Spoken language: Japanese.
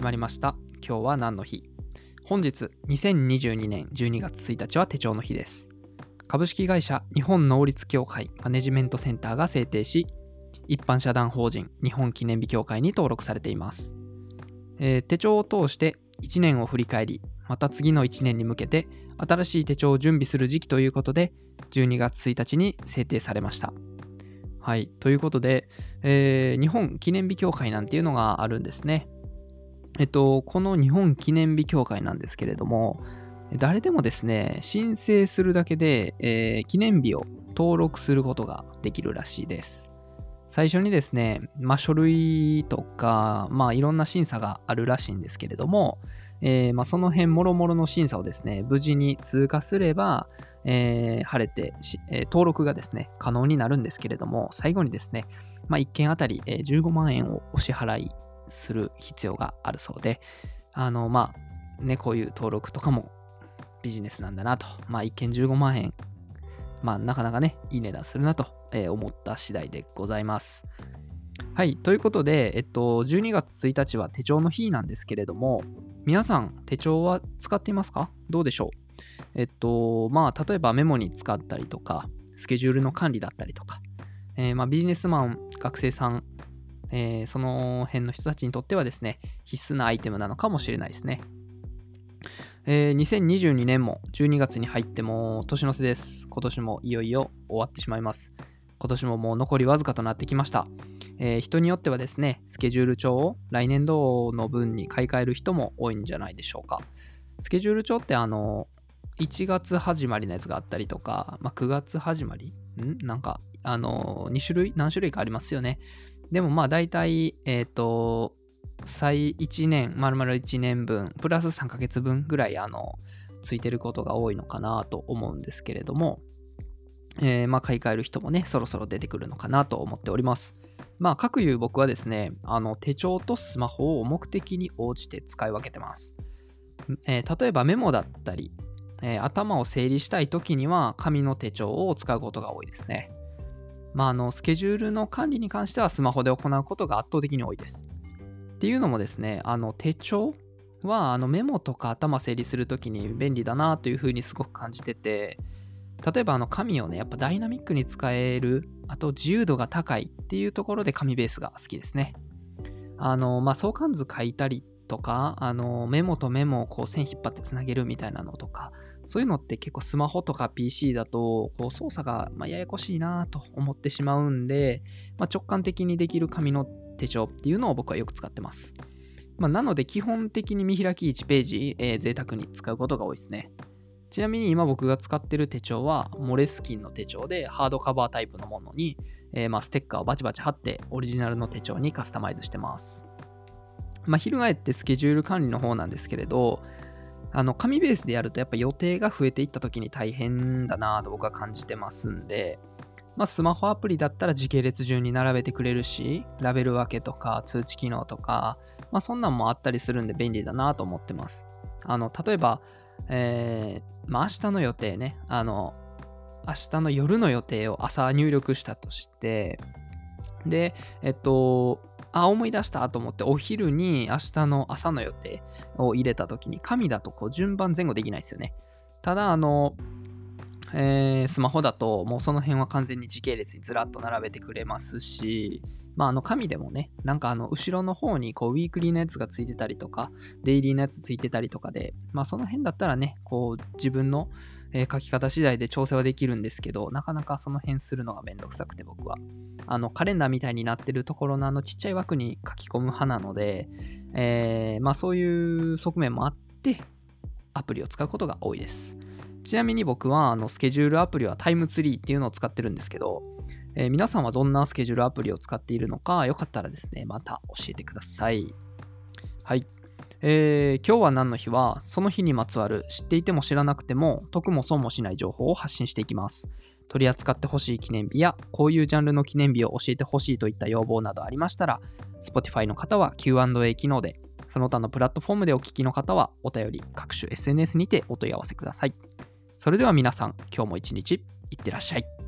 始まりました今日は何の日？本日2022年12月1日は手帳の日です株式会社日本能率協会マネジメントセンターが制定し一般社団法人日本記念日協会に登録されています、えー、手帳を通して1年を振り返りまた次の1年に向けて新しい手帳を準備する時期ということで12月1日に制定されましたはい。ということで、えー、日本記念日協会なんていうのがあるんですね。えっと、この日本記念日協会なんですけれども、誰でもですね、申請するだけで、えー、記念日を登録することができるらしいです。最初にですね、まあ、書類とか、まあ、いろんな審査があるらしいんですけれども、えー、まあ、その辺もろもろの審査をですね、無事に通過すれば、えー、晴れて、えー、登録がですね、可能になるんですけれども、最後にですね、まあ、1件あたり、15万円をお支払いする必要があるそうで、あの、まあ、ね、こういう登録とかもビジネスなんだなと、まあ、1件15万円、まあ、なかなかね、いい値段するなと、え思った次第でございます。はい。ということで、えっと、12月1日は手帳の日なんですけれども、皆さん手帳は使っていますか？どうでしょう？えっと、まあ、例えばメモに使ったりとか、スケジュールの管理だったりとか、えー、まあ、ビジネスマン、学生さん、えー、その辺の人たちにとってはですね、必須なアイテムなのかもしれないですね。えー、2022年も12月に入っても年の瀬です。今年もいよいよ終わってしまいます。今年ももう残りわずかとなってきました。えー、人によってはですね、スケジュール帳を来年度の分に買い替える人も多いんじゃないでしょうか。スケジュール帳ってあの、1月始まりのやつがあったりとか、まあ、9月始まり？ん？なんか、あの、2種類、何種類かありますよね。でもまあ大体、えっ、ー、と、最1年、丸々1年分、プラス3ヶ月分ぐらい、あの、ついてることが多いのかなと思うんですけれども、えー、まあ買い替える人もね、そろそろ出てくるのかなと思っております。まあ、各いう僕はですね、あの手帳とスマホを目的に応じて使い分けてます。えー、例えばメモだったり、えー、頭を整理したい時には紙の手帳を使うことが多いですね。まあ、あのスケジュールの管理に関してはスマホで行うことが圧倒的に多いです。っていうのもですね、あの手帳はあのメモとか頭整理するときに便利だなというふうにすごく感じてて、例えばあの紙をね、やっぱダイナミックに使える、あと自由度が高いっていうところで紙ベースが好きですね。あの、まあ、相関図書いたりとか、あの、メモとメモをこう線引っ張ってつなげるみたいなのとか、そういうのって結構スマホとか PC だと、こう操作がまややこしいなと思ってしまうんで、まあ、直感的にできる紙の手帳っていうのを僕はよく使ってます。まあ、なので基本的に見開き1ページ、えー、贅沢に使うことが多いですね。ちなみに今僕が使ってる手帳はモレスキンの手帳でハードカバータイプのものに、えー、まステッカーをバチバチ貼ってオリジナルの手帳にカスタマイズしてます。まあ、翻ってスケジュール管理の方なんですけれど、あの紙ベースでやるとやっぱ予定が増えていった時に大変だなと僕は感じてますんで、まあ、スマホアプリだったら時系列順に並べてくれるし、ラベル分けとか通知機能とか、まあ、そんなんもあったりするんで便利だなと思ってます。あの、例えば、えー、まあ、明日の予定ね、あの、明日の夜の予定を朝入力したとして、で、えっと、あ、思い出したと思って、お昼に明日の朝の予定を入れたときに、紙だとこう順番前後できないですよね。ただ、あの、えー、スマホだと、もうその辺は完全に時系列にずらっと並べてくれますし、まあ、あの紙でもね、なんかあの後ろの方にこうウィークリーのやつがついてたりとか、デイリーのやつついてたりとかで、まあその辺だったらね、こう自分の、え書き方次第で調整はできるんですけど、なかなかその辺するのがめんどくさくて僕は。あのカレンダーみたいになってるところのあのちっちゃい枠に書き込む派なので、えー、まあそういう側面もあって、アプリを使うことが多いです。ちなみに僕はあのスケジュールアプリはタイムツリーっていうのを使ってるんですけど、えー、皆さんはどんなスケジュールアプリを使っているのか、よかったらですね、また教えてください。はい。えー、今日は何の日は、その日にまつわる知っていても知らなくても、得も損もしない情報を発信していきます。取り扱ってほしい記念日や、こういうジャンルの記念日を教えてほしいといった要望などありましたら、Spotify の方は Q&A 機能で、その他のプラットフォームでお聞きの方は、お便り、各種 SNS にてお問い合わせください。それでは皆さん、今日も一日いってらっしゃい。